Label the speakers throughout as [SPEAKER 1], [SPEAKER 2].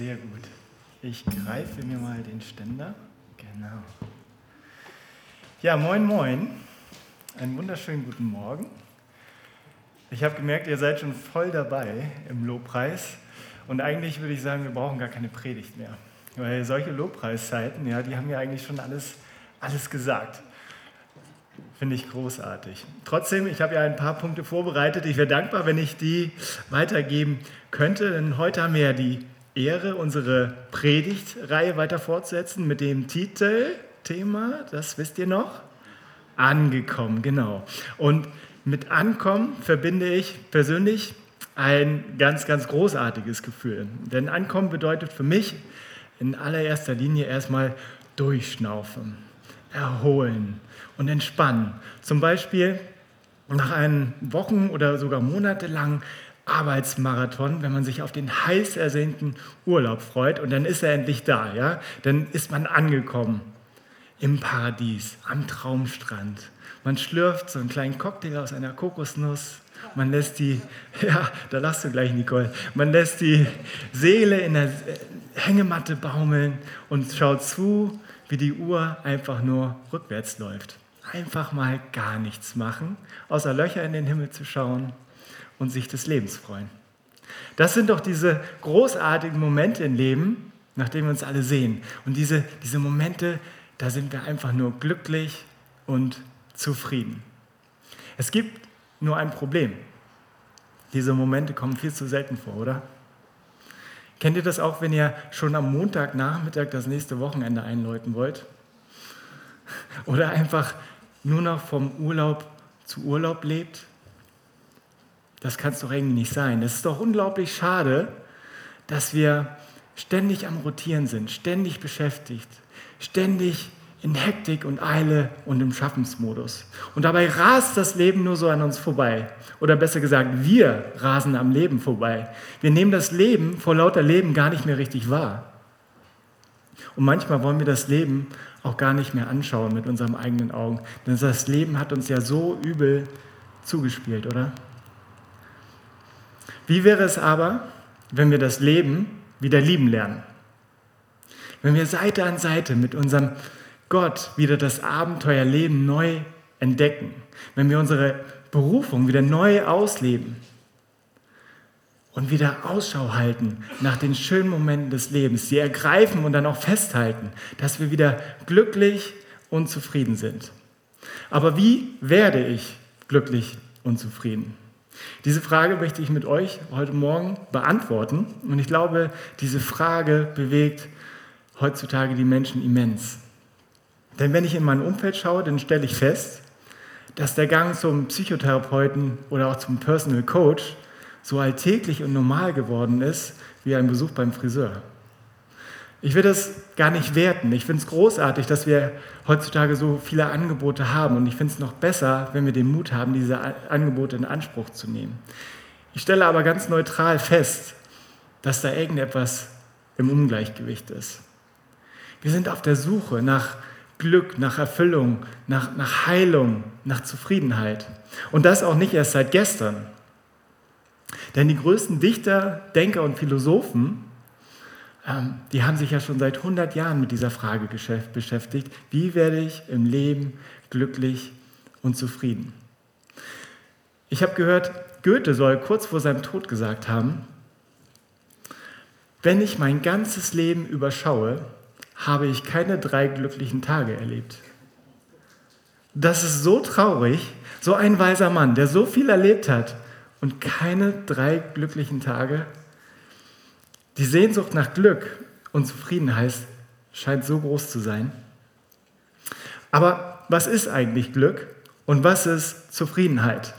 [SPEAKER 1] Sehr gut. Ich greife mir mal den Ständer. Genau. Ja, moin, moin. Einen wunderschönen guten Morgen. Ich habe gemerkt, ihr seid schon voll dabei im Lobpreis. Und eigentlich würde ich sagen, wir brauchen gar keine Predigt mehr. Weil solche Lobpreiszeiten, ja, die haben ja eigentlich schon alles, alles gesagt. Finde ich großartig. Trotzdem, ich habe ja ein paar Punkte vorbereitet. Ich wäre dankbar, wenn ich die weitergeben könnte. Denn heute haben wir ja die Ehre, unsere Predigtreihe weiter fortzusetzen mit dem Titel, Thema, das wisst ihr noch? Angekommen, genau. Und mit Ankommen verbinde ich persönlich ein ganz, ganz großartiges Gefühl. Denn Ankommen bedeutet für mich in allererster Linie erstmal durchschnaufen, erholen und entspannen. Zum Beispiel nach einem Wochen- oder sogar monatelangen Arbeitsmarathon, wenn man sich auf den heiß ersehnten Urlaub freut und dann ist er endlich da, ja? Dann ist man angekommen im Paradies, am Traumstrand. Man schlürft so einen kleinen Cocktail aus einer Kokosnuss. Man lässt die, ja, da lachst du gleich, Nicole, man lässt die Seele in der Hängematte baumeln und schaut zu, wie die Uhr einfach nur rückwärts läuft. Einfach mal gar nichts machen, außer Löcher in den Himmel zu schauen und sich des Lebens freuen. Das sind doch diese großartigen Momente im Leben, nach denen wir uns alle sehen. Und diese, diese Momente, da sind wir einfach nur glücklich und zufrieden. Es gibt nur ein Problem. Diese Momente kommen viel zu selten vor, oder? Kennt ihr das auch, wenn ihr schon am Montagnachmittag das nächste Wochenende einläuten wollt? Oder einfach nur noch vom Urlaub zu Urlaub lebt? Das kann es doch irgendwie nicht sein. Es ist doch unglaublich schade, dass wir ständig am Rotieren sind, ständig beschäftigt, ständig in Hektik und Eile und im Schaffensmodus. Und dabei rast das Leben nur so an uns vorbei. Oder besser gesagt, wir rasen am Leben vorbei. Wir nehmen das Leben vor lauter Leben gar nicht mehr richtig wahr. Und manchmal wollen wir das Leben auch gar nicht mehr anschauen mit unseren eigenen Augen. Denn das Leben hat uns ja so übel zugespielt, oder? Wie wäre es aber, wenn wir das Leben wieder lieben lernen? Wenn wir Seite an Seite mit unserem Gott wieder das Abenteuerleben neu entdecken, wenn wir unsere Berufung wieder neu ausleben und wieder Ausschau halten nach den schönen Momenten des Lebens, sie ergreifen und dann auch festhalten, dass wir wieder glücklich und zufrieden sind. Aber wie werde ich glücklich und zufrieden? Diese Frage möchte ich mit euch heute Morgen beantworten. Und ich glaube, diese Frage bewegt heutzutage die Menschen immens. Denn wenn ich in mein Umfeld schaue, dann stelle ich fest, dass der Gang zum Psychotherapeuten oder auch zum Personal Coach so alltäglich und normal geworden ist wie ein Besuch beim Friseur. Ich will das gar nicht werten. Ich finde es großartig, dass wir heutzutage so viele Angebote haben. Und ich finde es noch besser, wenn wir den Mut haben, diese Angebote in Anspruch zu nehmen. Ich stelle aber ganz neutral fest, dass da irgendetwas im Ungleichgewicht ist. Wir sind auf der Suche nach Glück, nach Erfüllung, nach, nach Heilung, nach Zufriedenheit. Und das auch nicht erst seit gestern. Denn die größten Dichter, Denker und Philosophen die haben sich ja schon seit 100 Jahren mit dieser Frage beschäftigt, wie werde ich im Leben glücklich und zufrieden. Ich habe gehört, Goethe soll kurz vor seinem Tod gesagt haben, wenn ich mein ganzes Leben überschaue, habe ich keine drei glücklichen Tage erlebt. Das ist so traurig, so ein weiser Mann, der so viel erlebt hat und keine drei glücklichen Tage die Sehnsucht nach Glück und Zufriedenheit scheint so groß zu sein. Aber was ist eigentlich Glück und was ist Zufriedenheit?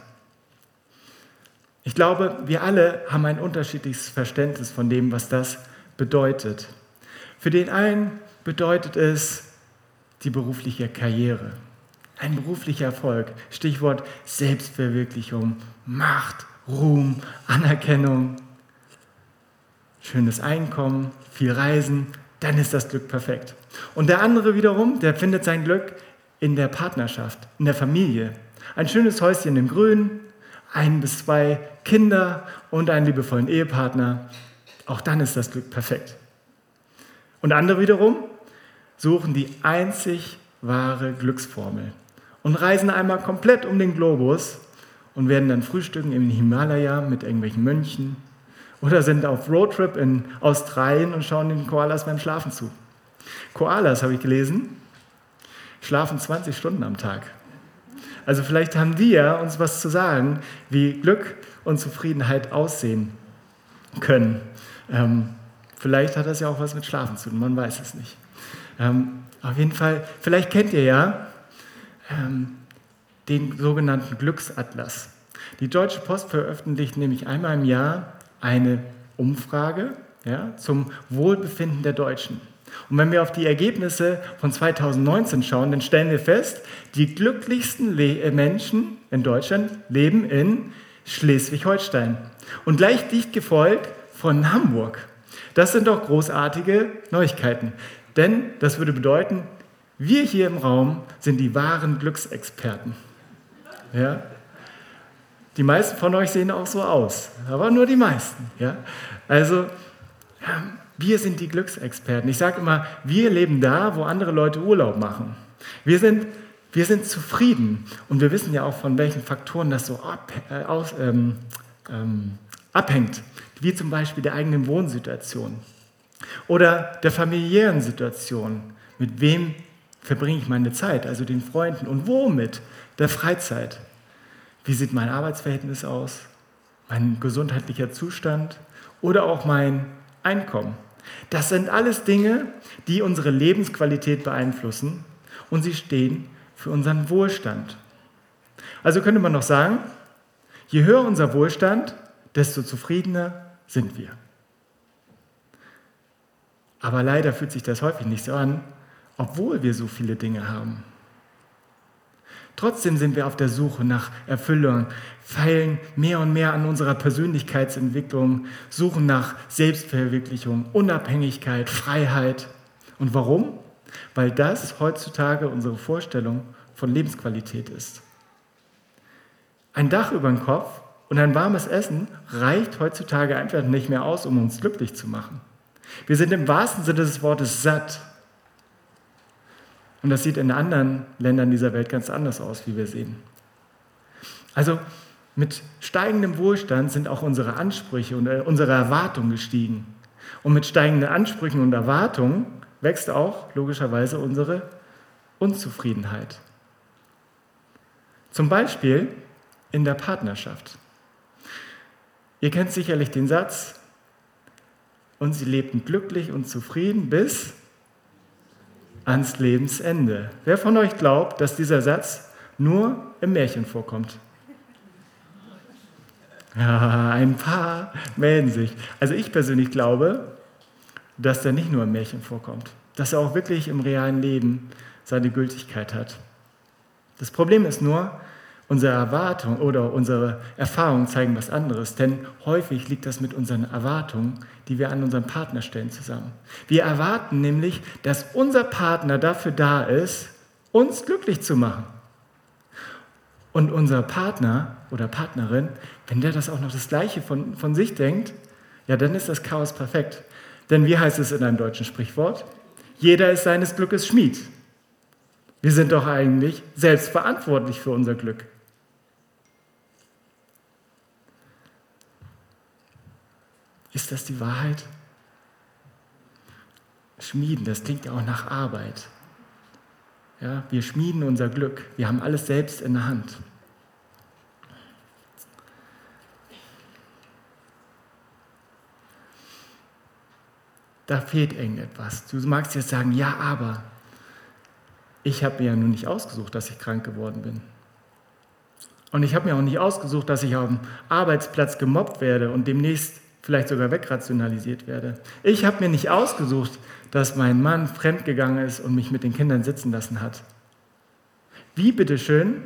[SPEAKER 1] Ich glaube, wir alle haben ein unterschiedliches Verständnis von dem, was das bedeutet. Für den einen bedeutet es die berufliche Karriere, ein beruflicher Erfolg, Stichwort Selbstverwirklichung, Macht, Ruhm, Anerkennung, schönes Einkommen, viel Reisen, dann ist das Glück perfekt. Und der andere wiederum, der findet sein Glück in der Partnerschaft, in der Familie. Ein schönes Häuschen im Grün, ein bis zwei Kinder und einen liebevollen Ehepartner. Auch dann ist das Glück perfekt. Und andere wiederum suchen die einzig wahre Glücksformel und reisen einmal komplett um den Globus und werden dann frühstücken im Himalaya mit irgendwelchen Mönchen oder sind auf Roadtrip in Australien und schauen den Koalas beim Schlafen zu. Koalas, habe ich gelesen, schlafen 20 Stunden am Tag. Also vielleicht haben die ja uns was zu sagen, wie Glück und Zufriedenheit aussehen können. Ähm, vielleicht hat das ja auch was mit Schlafen zu tun, man weiß es nicht. Ähm, auf jeden Fall, vielleicht kennt ihr ja ähm, den sogenannten Glücksatlas. Die Deutsche Post veröffentlicht nämlich einmal im Jahr eine Umfrage ja, zum Wohlbefinden der Deutschen. Und wenn wir auf die Ergebnisse von 2019 schauen, dann stellen wir fest, die glücklichsten äh, Menschen in Deutschland leben in Schleswig-Holstein und gleich dicht gefolgt von Hamburg. Das sind doch großartige Neuigkeiten, denn das würde bedeuten, wir hier im Raum sind die wahren Glücksexperten. Ja? Die meisten von euch sehen auch so aus, aber nur die meisten. Ja? Also, wir sind die Glücksexperten. Ich sage immer, wir leben da, wo andere Leute Urlaub machen. Wir sind, wir sind zufrieden und wir wissen ja auch, von welchen Faktoren das so ab, äh, aus, ähm, ähm, abhängt, wie zum Beispiel der eigenen Wohnsituation oder der familiären Situation. Mit wem verbringe ich meine Zeit, also den Freunden und womit? Der Freizeit. Wie sieht mein Arbeitsverhältnis aus? Mein gesundheitlicher Zustand oder auch mein Einkommen? Das sind alles Dinge, die unsere Lebensqualität beeinflussen und sie stehen für unseren Wohlstand. Also könnte man noch sagen, je höher unser Wohlstand, desto zufriedener sind wir. Aber leider fühlt sich das häufig nicht so an, obwohl wir so viele Dinge haben. Trotzdem sind wir auf der Suche nach Erfüllung, feilen mehr und mehr an unserer Persönlichkeitsentwicklung, suchen nach Selbstverwirklichung, Unabhängigkeit, Freiheit. Und warum? Weil das heutzutage unsere Vorstellung von Lebensqualität ist. Ein Dach über dem Kopf und ein warmes Essen reicht heutzutage einfach nicht mehr aus, um uns glücklich zu machen. Wir sind im wahrsten Sinne des Wortes satt und das sieht in anderen Ländern dieser Welt ganz anders aus, wie wir sehen. Also mit steigendem Wohlstand sind auch unsere Ansprüche und äh, unsere Erwartungen gestiegen. Und mit steigenden Ansprüchen und Erwartungen wächst auch logischerweise unsere Unzufriedenheit. Zum Beispiel in der Partnerschaft. Ihr kennt sicherlich den Satz, und sie lebten glücklich und zufrieden bis ans Lebensende. Wer von euch glaubt, dass dieser Satz nur im Märchen vorkommt? Ja, ein paar melden sich. Also ich persönlich glaube, dass der nicht nur im Märchen vorkommt, dass er auch wirklich im realen Leben seine Gültigkeit hat. Das Problem ist nur, Unsere Erwartungen oder unsere Erfahrungen zeigen was anderes, denn häufig liegt das mit unseren Erwartungen, die wir an unseren Partner stellen, zusammen. Wir erwarten nämlich, dass unser Partner dafür da ist, uns glücklich zu machen. Und unser Partner oder Partnerin, wenn der das auch noch das Gleiche von, von sich denkt, ja, dann ist das Chaos perfekt. Denn wie heißt es in einem deutschen Sprichwort? Jeder ist seines Glückes Schmied. Wir sind doch eigentlich selbst verantwortlich für unser Glück. Ist das die Wahrheit? Schmieden, das klingt ja auch nach Arbeit. Ja, wir schmieden unser Glück. Wir haben alles selbst in der Hand. Da fehlt irgendetwas. Du magst jetzt sagen, ja, aber ich habe mir ja nun nicht ausgesucht, dass ich krank geworden bin. Und ich habe mir auch nicht ausgesucht, dass ich auf dem Arbeitsplatz gemobbt werde und demnächst vielleicht sogar wegrationalisiert werde. Ich habe mir nicht ausgesucht, dass mein Mann fremdgegangen ist und mich mit den Kindern sitzen lassen hat. Wie bitteschön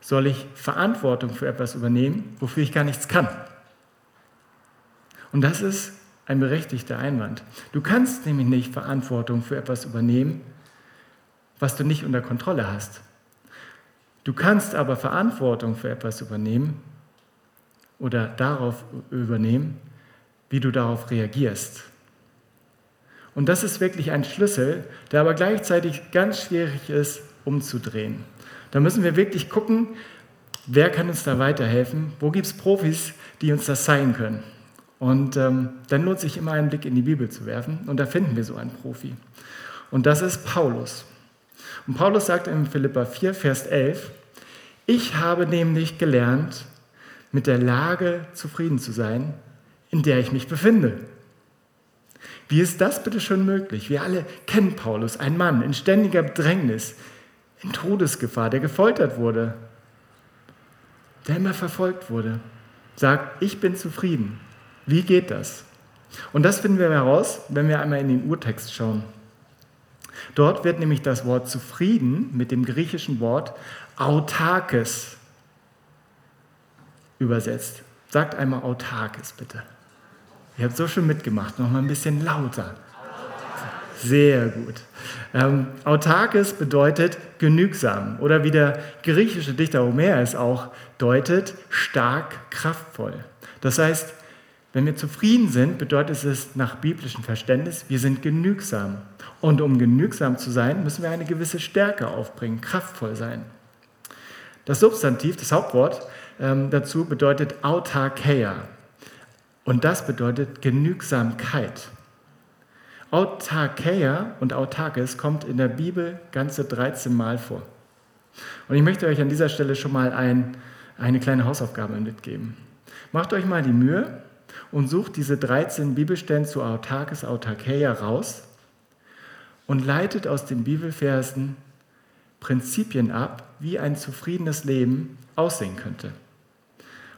[SPEAKER 1] soll ich Verantwortung für etwas übernehmen, wofür ich gar nichts kann? Und das ist ein berechtigter Einwand. Du kannst nämlich nicht Verantwortung für etwas übernehmen, was du nicht unter Kontrolle hast. Du kannst aber Verantwortung für etwas übernehmen oder darauf übernehmen, wie du darauf reagierst. Und das ist wirklich ein Schlüssel, der aber gleichzeitig ganz schwierig ist, umzudrehen. Da müssen wir wirklich gucken, wer kann uns da weiterhelfen? Wo gibt es Profis, die uns das zeigen können? Und ähm, dann lohnt sich immer einen Blick in die Bibel zu werfen. Und da finden wir so einen Profi. Und das ist Paulus. Und Paulus sagt in Philippa 4, Vers 11, ich habe nämlich gelernt, mit der Lage zufrieden zu sein, in der ich mich befinde. Wie ist das bitte schon möglich? Wir alle kennen Paulus, ein Mann in ständiger Bedrängnis, in Todesgefahr, der gefoltert wurde, der immer verfolgt wurde, sagt, ich bin zufrieden. Wie geht das? Und das finden wir heraus, wenn wir einmal in den Urtext schauen. Dort wird nämlich das Wort zufrieden mit dem griechischen Wort autarkes übersetzt. Sagt einmal autarkes bitte. Ihr habt so schön mitgemacht, noch mal ein bisschen lauter. Sehr gut. Ähm, autarkes bedeutet genügsam oder wie der griechische Dichter Homer es auch deutet, stark, kraftvoll. Das heißt, wenn wir zufrieden sind, bedeutet es nach biblischem Verständnis, wir sind genügsam. Und um genügsam zu sein, müssen wir eine gewisse Stärke aufbringen, kraftvoll sein. Das Substantiv, das Hauptwort ähm, dazu bedeutet Autarkeia. Und das bedeutet Genügsamkeit. Autarkeia und Autarkes kommt in der Bibel ganze 13 Mal vor. Und ich möchte euch an dieser Stelle schon mal ein, eine kleine Hausaufgabe mitgeben. Macht euch mal die Mühe und sucht diese 13 Bibelstellen zu Autarkes, Autarkeia raus und leitet aus den Bibelversen Prinzipien ab, wie ein zufriedenes Leben aussehen könnte.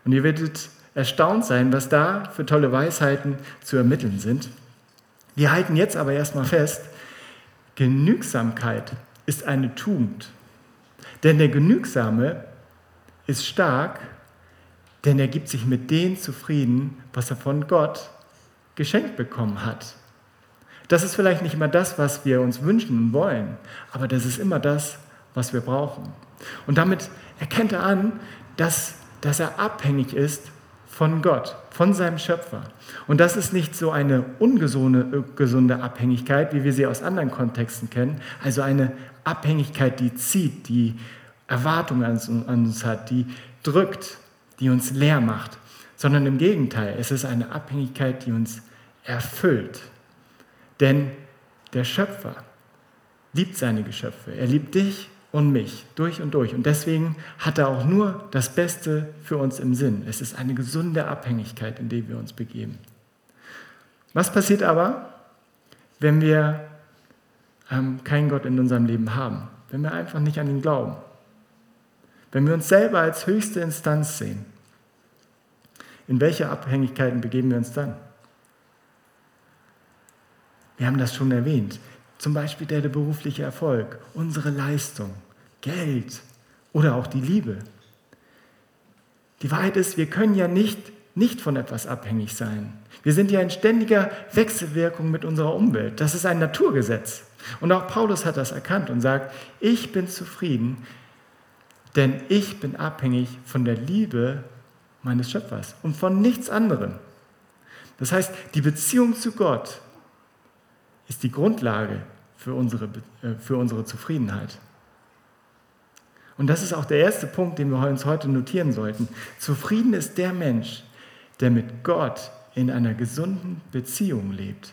[SPEAKER 1] Und ihr werdet erstaunt sein, was da für tolle Weisheiten zu ermitteln sind. Wir halten jetzt aber erstmal fest, Genügsamkeit ist eine Tugend. Denn der Genügsame ist stark, denn er gibt sich mit dem zufrieden, was er von Gott geschenkt bekommen hat. Das ist vielleicht nicht immer das, was wir uns wünschen und wollen, aber das ist immer das, was wir brauchen. Und damit erkennt er an, dass, dass er abhängig ist von Gott, von seinem Schöpfer. Und das ist nicht so eine ungesunde gesunde Abhängigkeit, wie wir sie aus anderen Kontexten kennen, also eine Abhängigkeit, die zieht, die Erwartungen an uns hat, die drückt, die uns leer macht, sondern im Gegenteil, es ist eine Abhängigkeit, die uns erfüllt. Denn der Schöpfer liebt seine Geschöpfe. Er liebt dich und mich durch und durch. Und deswegen hat er auch nur das Beste für uns im Sinn. Es ist eine gesunde Abhängigkeit, in die wir uns begeben. Was passiert aber, wenn wir ähm, keinen Gott in unserem Leben haben? Wenn wir einfach nicht an ihn glauben? Wenn wir uns selber als höchste Instanz sehen? In welche Abhängigkeiten begeben wir uns dann? Wir haben das schon erwähnt. Zum Beispiel der, der berufliche Erfolg, unsere Leistung, Geld oder auch die Liebe. Die Wahrheit ist, wir können ja nicht, nicht von etwas abhängig sein. Wir sind ja in ständiger Wechselwirkung mit unserer Umwelt. Das ist ein Naturgesetz. Und auch Paulus hat das erkannt und sagt, ich bin zufrieden, denn ich bin abhängig von der Liebe meines Schöpfers und von nichts anderem. Das heißt, die Beziehung zu Gott ist die Grundlage für unsere, äh, für unsere Zufriedenheit. Und das ist auch der erste Punkt, den wir uns heute notieren sollten. Zufrieden ist der Mensch, der mit Gott in einer gesunden Beziehung lebt.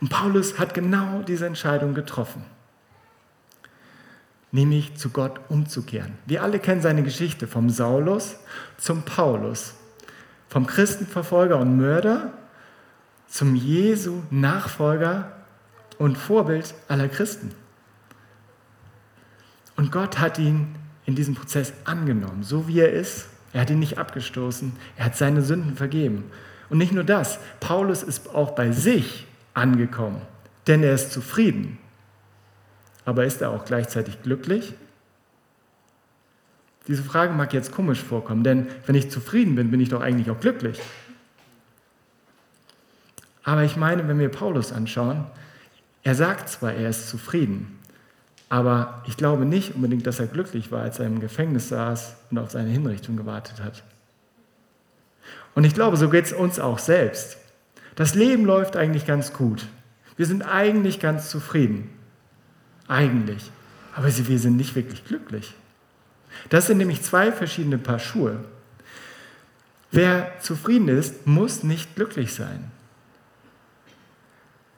[SPEAKER 1] Und Paulus hat genau diese Entscheidung getroffen, nämlich zu Gott umzukehren. Wir alle kennen seine Geschichte vom Saulus zum Paulus, vom Christenverfolger und Mörder zum Jesu Nachfolger und Vorbild aller Christen. Und Gott hat ihn in diesem Prozess angenommen, so wie er ist. Er hat ihn nicht abgestoßen, er hat seine Sünden vergeben. Und nicht nur das, Paulus ist auch bei sich angekommen, denn er ist zufrieden. Aber ist er auch gleichzeitig glücklich? Diese Frage mag jetzt komisch vorkommen, denn wenn ich zufrieden bin, bin ich doch eigentlich auch glücklich. Aber ich meine, wenn wir Paulus anschauen, er sagt zwar, er ist zufrieden, aber ich glaube nicht unbedingt, dass er glücklich war, als er im Gefängnis saß und auf seine Hinrichtung gewartet hat. Und ich glaube, so geht es uns auch selbst. Das Leben läuft eigentlich ganz gut. Wir sind eigentlich ganz zufrieden. Eigentlich. Aber wir sind nicht wirklich glücklich. Das sind nämlich zwei verschiedene Paar Schuhe. Wer zufrieden ist, muss nicht glücklich sein.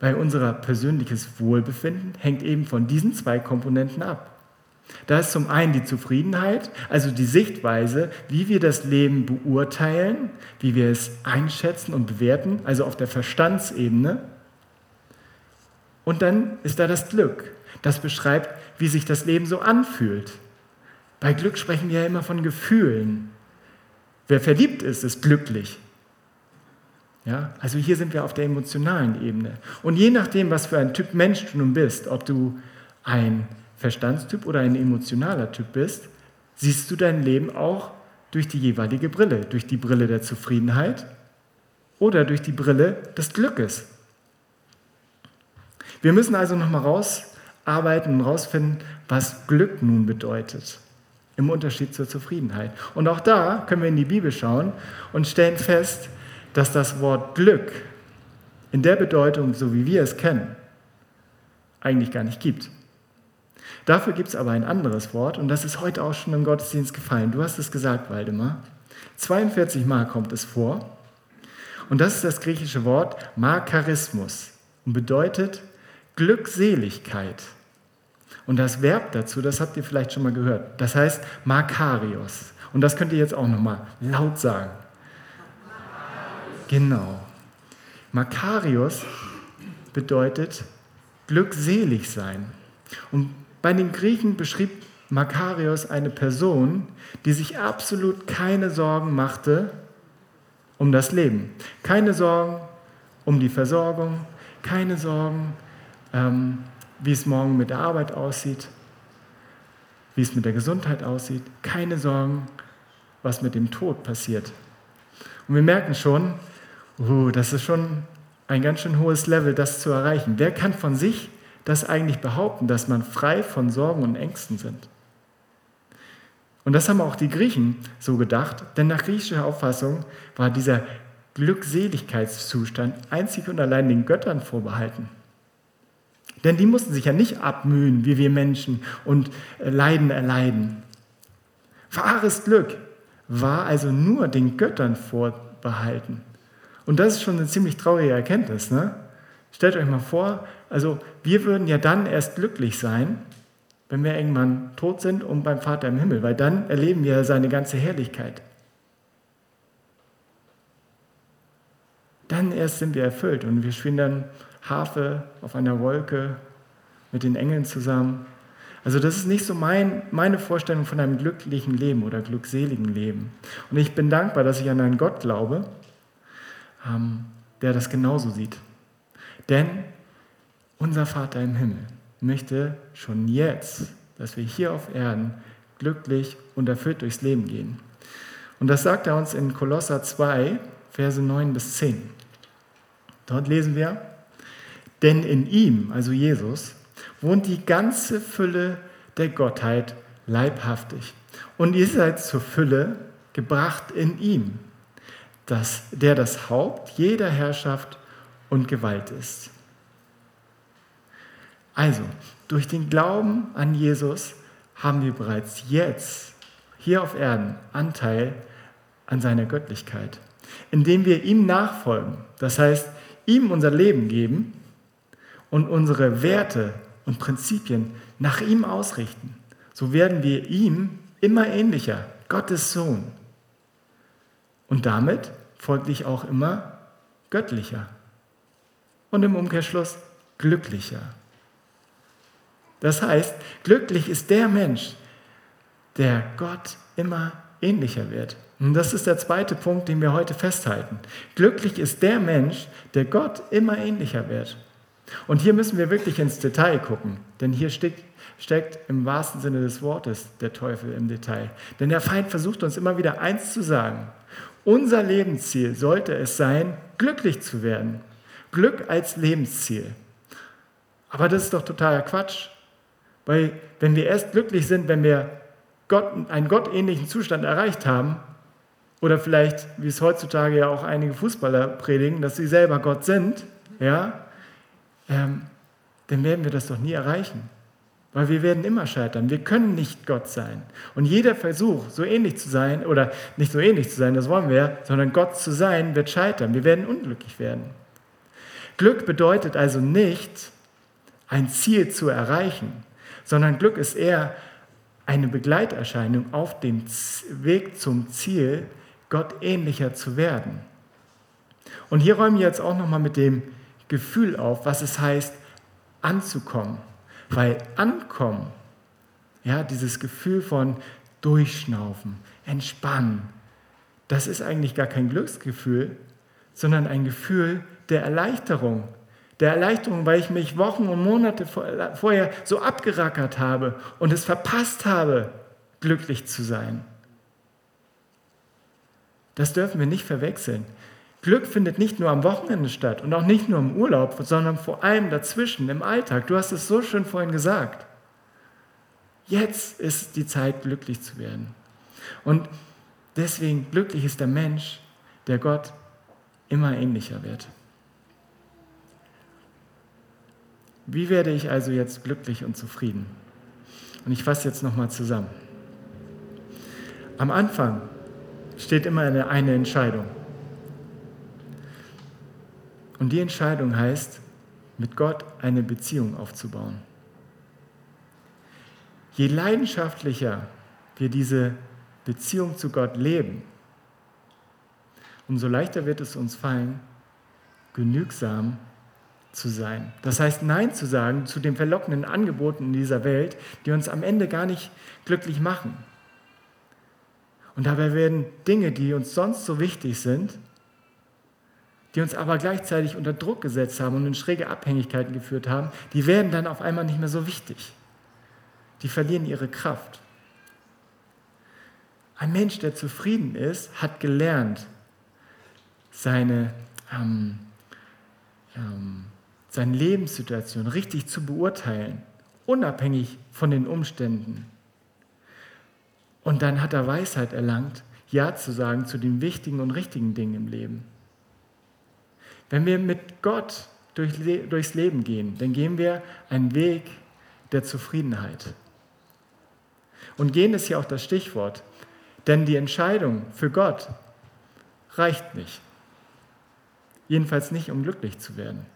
[SPEAKER 1] Weil unser persönliches Wohlbefinden hängt eben von diesen zwei Komponenten ab. Da ist zum einen die Zufriedenheit, also die Sichtweise, wie wir das Leben beurteilen, wie wir es einschätzen und bewerten, also auf der Verstandsebene. Und dann ist da das Glück, das beschreibt, wie sich das Leben so anfühlt. Bei Glück sprechen wir ja immer von Gefühlen. Wer verliebt ist, ist glücklich. Ja, also hier sind wir auf der emotionalen Ebene. Und je nachdem, was für ein Typ Mensch du nun bist, ob du ein Verstandstyp oder ein emotionaler Typ bist, siehst du dein Leben auch durch die jeweilige Brille, durch die Brille der Zufriedenheit oder durch die Brille des Glückes. Wir müssen also nochmal rausarbeiten und rausfinden, was Glück nun bedeutet im Unterschied zur Zufriedenheit. Und auch da können wir in die Bibel schauen und stellen fest, dass das Wort Glück in der Bedeutung, so wie wir es kennen, eigentlich gar nicht gibt. Dafür gibt es aber ein anderes Wort und das ist heute auch schon im Gottesdienst gefallen. Du hast es gesagt, Waldemar. 42 Mal kommt es vor und das ist das griechische Wort Makarismus und bedeutet Glückseligkeit. Und das Verb dazu, das habt ihr vielleicht schon mal gehört, das heißt Makarios. Und das könnt ihr jetzt auch nochmal laut sagen. Genau. Makarios bedeutet glückselig sein. Und bei den Griechen beschrieb Makarios eine Person, die sich absolut keine Sorgen machte um das Leben. Keine Sorgen um die Versorgung, keine Sorgen ähm, wie es morgen mit der Arbeit aussieht, wie es mit der Gesundheit aussieht. Keine Sorgen, was mit dem Tod passiert. Und wir merken schon, uh, das ist schon ein ganz schön hohes Level, das zu erreichen. Wer kann von sich das eigentlich behaupten, dass man frei von Sorgen und Ängsten sind? Und das haben auch die Griechen so gedacht, denn nach griechischer Auffassung war dieser Glückseligkeitszustand einzig und allein den Göttern vorbehalten. Denn die mussten sich ja nicht abmühen, wie wir Menschen, und äh, Leiden erleiden. Wahres Glück war also nur den Göttern vorbehalten. Und das ist schon eine ziemlich traurige Erkenntnis. Ne? Stellt euch mal vor, also wir würden ja dann erst glücklich sein, wenn wir irgendwann tot sind und beim Vater im Himmel, weil dann erleben wir seine ganze Herrlichkeit. Dann erst sind wir erfüllt und wir spielen dann Harfe auf einer Wolke mit den Engeln zusammen. Also das ist nicht so mein, meine Vorstellung von einem glücklichen Leben oder glückseligen Leben. Und ich bin dankbar, dass ich an einen Gott glaube, der das genauso sieht. Denn unser Vater im Himmel möchte schon jetzt, dass wir hier auf Erden glücklich und erfüllt durchs Leben gehen. Und das sagt er uns in Kolosser 2, Verse 9 bis 10. Dort lesen wir, denn in ihm, also Jesus, wohnt die ganze Fülle der Gottheit leibhaftig. Und ihr seid zur Fülle gebracht in ihm, das, der das Haupt jeder Herrschaft und Gewalt ist. Also, durch den Glauben an Jesus haben wir bereits jetzt hier auf Erden Anteil an seiner Göttlichkeit, indem wir ihm nachfolgen, das heißt, ihm unser Leben geben und unsere Werte und Prinzipien nach ihm ausrichten, so werden wir ihm immer ähnlicher, Gottes Sohn. Und damit folglich auch immer göttlicher. Und im Umkehrschluss glücklicher. Das heißt, glücklich ist der Mensch, der Gott immer ähnlicher wird. Und das ist der zweite Punkt, den wir heute festhalten. Glücklich ist der Mensch, der Gott immer ähnlicher wird. Und hier müssen wir wirklich ins Detail gucken, denn hier steckt, steckt im wahrsten Sinne des Wortes der Teufel im Detail. Denn der Feind versucht uns immer wieder eins zu sagen. Unser Lebensziel sollte es sein, glücklich zu werden. Glück als Lebensziel. Aber das ist doch totaler Quatsch. Weil wenn wir erst glücklich sind, wenn wir Gott, einen gottähnlichen Zustand erreicht haben, oder vielleicht, wie es heutzutage ja auch einige Fußballer predigen, dass sie selber Gott sind, ja, ähm, dann werden wir das doch nie erreichen. Weil wir werden immer scheitern. Wir können nicht Gott sein. Und jeder Versuch, so ähnlich zu sein, oder nicht so ähnlich zu sein, das wollen wir, sondern Gott zu sein, wird scheitern. Wir werden unglücklich werden. Glück bedeutet also nicht, ein Ziel zu erreichen, sondern Glück ist eher eine Begleiterscheinung auf dem Weg zum Ziel, Gott ähnlicher zu werden. Und hier räumen wir jetzt auch nochmal mit dem Gefühl auf, was es heißt, anzukommen. Weil ankommen, ja, dieses Gefühl von durchschnaufen, entspannen, das ist eigentlich gar kein Glücksgefühl, sondern ein Gefühl der Erleichterung. Der Erleichterung, weil ich mich Wochen und Monate vorher so abgerackert habe und es verpasst habe, glücklich zu sein. Das dürfen wir nicht verwechseln. Glück findet nicht nur am Wochenende statt und auch nicht nur im Urlaub, sondern vor allem dazwischen, im Alltag. Du hast es so schön vorhin gesagt. Jetzt ist die Zeit, glücklich zu werden. Und deswegen glücklich ist der Mensch, der Gott immer ähnlicher wird. Wie werde ich also jetzt glücklich und zufrieden? Und ich fasse jetzt nochmal zusammen. Am Anfang steht immer eine, eine Entscheidung. Und die Entscheidung heißt, mit Gott eine Beziehung aufzubauen. Je leidenschaftlicher wir diese Beziehung zu Gott leben, umso leichter wird es uns fallen, genügsam zu sein. Das heißt, Nein zu sagen zu den verlockenden Angeboten in dieser Welt, die uns am Ende gar nicht glücklich machen. Und dabei werden Dinge, die uns sonst so wichtig sind, die uns aber gleichzeitig unter Druck gesetzt haben und in schräge Abhängigkeiten geführt haben, die werden dann auf einmal nicht mehr so wichtig. Die verlieren ihre Kraft. Ein Mensch, der zufrieden ist, hat gelernt, seine, ähm, ähm, seine Lebenssituation richtig zu beurteilen, unabhängig von den Umständen. Und dann hat er Weisheit erlangt, Ja zu sagen zu den wichtigen und richtigen Dingen im Leben. Wenn wir mit Gott durch, durchs Leben gehen, dann gehen wir einen Weg der Zufriedenheit. Und gehen ist ja auch das Stichwort, denn die Entscheidung für Gott reicht nicht. Jedenfalls nicht, um glücklich zu werden.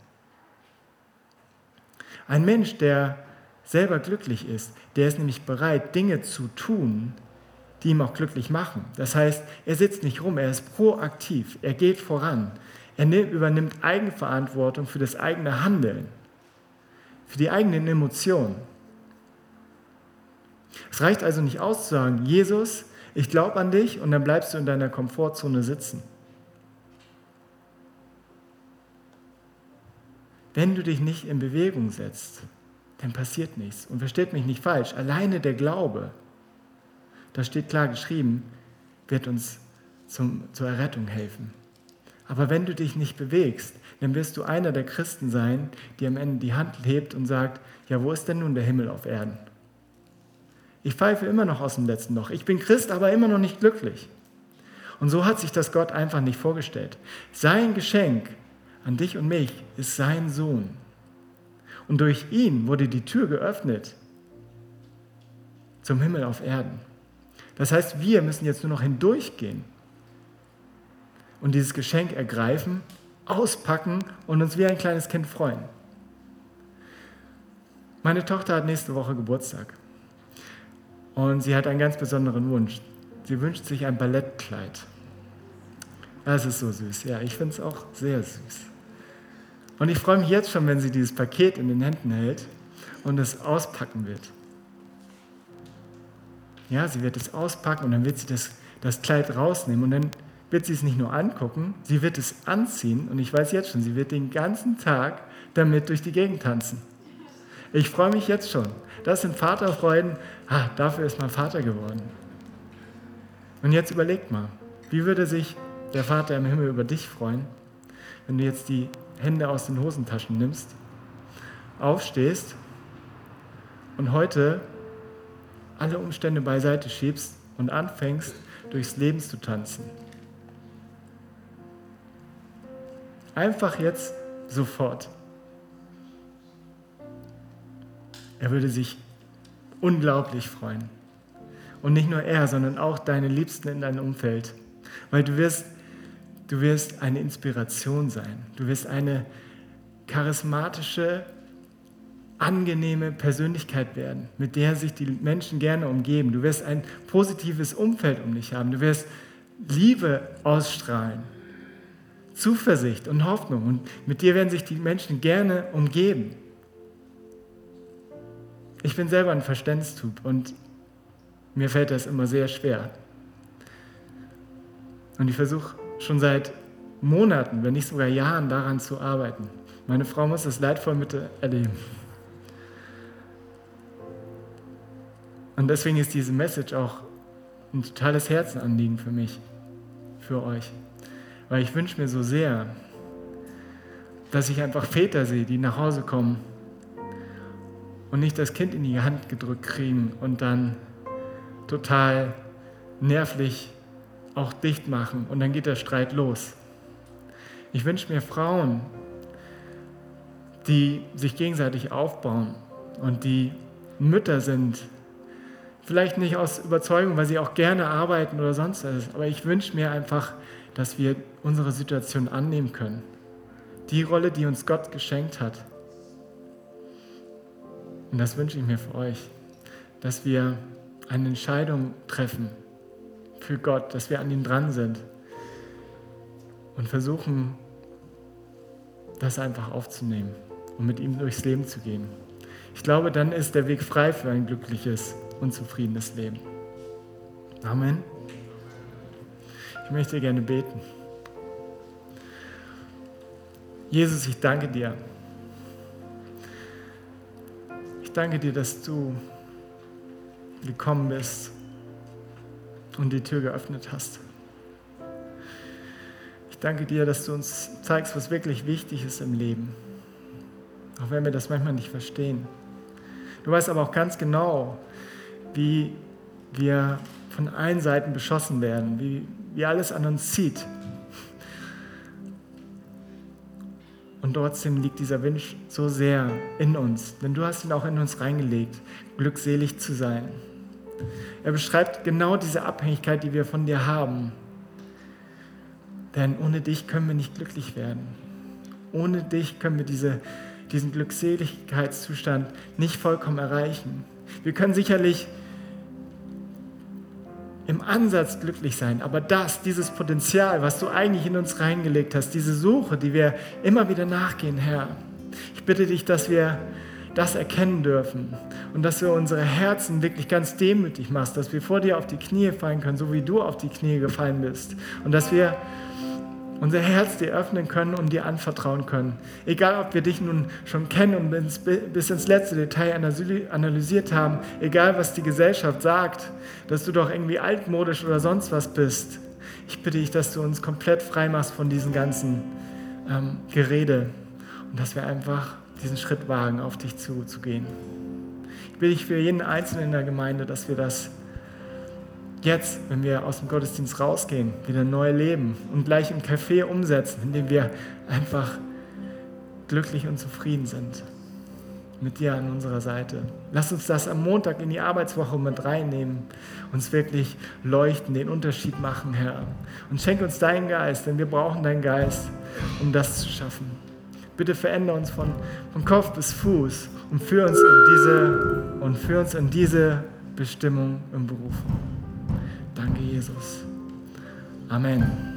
[SPEAKER 1] Ein Mensch, der selber glücklich ist, der ist nämlich bereit, Dinge zu tun, die ihm auch glücklich machen. Das heißt, er sitzt nicht rum, er ist proaktiv, er geht voran, er übernimmt Eigenverantwortung für das eigene Handeln, für die eigenen Emotionen. Es reicht also nicht aus zu sagen, Jesus, ich glaube an dich und dann bleibst du in deiner Komfortzone sitzen. Wenn du dich nicht in Bewegung setzt, dann passiert nichts. Und versteht mich nicht falsch, alleine der Glaube, da steht klar geschrieben, wird uns zum, zur Errettung helfen. Aber wenn du dich nicht bewegst, dann wirst du einer der Christen sein, die am Ende die Hand hebt und sagt, ja, wo ist denn nun der Himmel auf Erden? Ich pfeife immer noch aus dem letzten Loch. Ich bin Christ, aber immer noch nicht glücklich. Und so hat sich das Gott einfach nicht vorgestellt. Sein Geschenk an dich und mich ist sein Sohn. Und durch ihn wurde die Tür geöffnet zum Himmel auf Erden. Das heißt, wir müssen jetzt nur noch hindurchgehen und dieses Geschenk ergreifen, auspacken und uns wie ein kleines Kind freuen. Meine Tochter hat nächste Woche Geburtstag und sie hat einen ganz besonderen Wunsch. Sie wünscht sich ein Ballettkleid. Das ist so süß. Ja, ich finde es auch sehr süß. Und ich freue mich jetzt schon, wenn sie dieses Paket in den Händen hält und es auspacken wird. Ja, sie wird es auspacken und dann wird sie das, das Kleid rausnehmen und dann wird sie es nicht nur angucken, sie wird es anziehen und ich weiß jetzt schon, sie wird den ganzen Tag damit durch die Gegend tanzen. Ich freue mich jetzt schon. Das sind Vaterfreuden. Ah, dafür ist mein Vater geworden. Und jetzt überlegt mal, wie würde sich der Vater im Himmel über dich freuen, wenn du jetzt die Hände aus den Hosentaschen nimmst, aufstehst und heute alle Umstände beiseite schiebst und anfängst, durchs Leben zu tanzen. Einfach jetzt sofort. Er würde sich unglaublich freuen. Und nicht nur er, sondern auch deine Liebsten in deinem Umfeld. Weil du wirst, du wirst eine Inspiration sein. Du wirst eine charismatische, angenehme Persönlichkeit werden, mit der sich die Menschen gerne umgeben. Du wirst ein positives Umfeld um dich haben. Du wirst Liebe ausstrahlen, Zuversicht und Hoffnung. Und mit dir werden sich die Menschen gerne umgeben. Ich bin selber ein Verständstub und mir fällt das immer sehr schwer. Und ich versuche schon seit Monaten, wenn nicht sogar Jahren daran zu arbeiten. Meine Frau muss das leidvoll mit erleben. Und deswegen ist diese Message auch ein totales Herzenanliegen für mich, für euch. Weil ich wünsche mir so sehr, dass ich einfach Väter sehe, die nach Hause kommen und nicht das Kind in die Hand gedrückt kriegen und dann total nervlich auch dicht machen und dann geht der Streit los. Ich wünsche mir Frauen, die sich gegenseitig aufbauen und die Mütter sind. Vielleicht nicht aus Überzeugung, weil sie auch gerne arbeiten oder sonst was, aber ich wünsche mir einfach, dass wir unsere Situation annehmen können. Die Rolle, die uns Gott geschenkt hat. Und das wünsche ich mir für euch, dass wir eine Entscheidung treffen für Gott, dass wir an ihm dran sind und versuchen, das einfach aufzunehmen und mit ihm durchs Leben zu gehen. Ich glaube, dann ist der Weg frei für ein glückliches und zufriedenes Leben. Amen. Ich möchte gerne beten. Jesus, ich danke dir. Ich danke dir, dass du gekommen bist und die Tür geöffnet hast. Ich danke dir, dass du uns zeigst, was wirklich wichtig ist im Leben, auch wenn wir das manchmal nicht verstehen. Du weißt aber auch ganz genau, wie wir von allen Seiten beschossen werden, wie, wie alles an uns zieht. Und trotzdem liegt dieser Wunsch so sehr in uns, denn du hast ihn auch in uns reingelegt, glückselig zu sein. Er beschreibt genau diese Abhängigkeit, die wir von dir haben. Denn ohne dich können wir nicht glücklich werden. Ohne dich können wir diese, diesen Glückseligkeitszustand nicht vollkommen erreichen. Wir können sicherlich im Ansatz glücklich sein, aber das, dieses Potenzial, was du eigentlich in uns reingelegt hast, diese Suche, die wir immer wieder nachgehen, Herr, ich bitte dich, dass wir das erkennen dürfen und dass du unsere Herzen wirklich ganz demütig machst, dass wir vor dir auf die Knie fallen können, so wie du auf die Knie gefallen bist. Und dass wir unser Herz dir öffnen können und dir anvertrauen können. Egal, ob wir dich nun schon kennen und bis ins letzte Detail analysiert haben, egal, was die Gesellschaft sagt, dass du doch irgendwie altmodisch oder sonst was bist. Ich bitte dich, dass du uns komplett frei machst von diesem ganzen ähm, Gerede und dass wir einfach diesen Schritt wagen, auf dich zuzugehen. Ich bitte dich für jeden Einzelnen in der Gemeinde, dass wir das jetzt, wenn wir aus dem Gottesdienst rausgehen, wieder neu leben und gleich im Café umsetzen, indem wir einfach glücklich und zufrieden sind mit dir an unserer Seite. Lass uns das am Montag in die Arbeitswoche mit reinnehmen, uns wirklich leuchten, den Unterschied machen, Herr. Und schenk uns deinen Geist, denn wir brauchen deinen Geist, um das zu schaffen. Bitte verändere uns von, von Kopf bis Fuß und führe uns in diese, und führ uns in diese Bestimmung im Beruf. Danke, Jesus. Amen.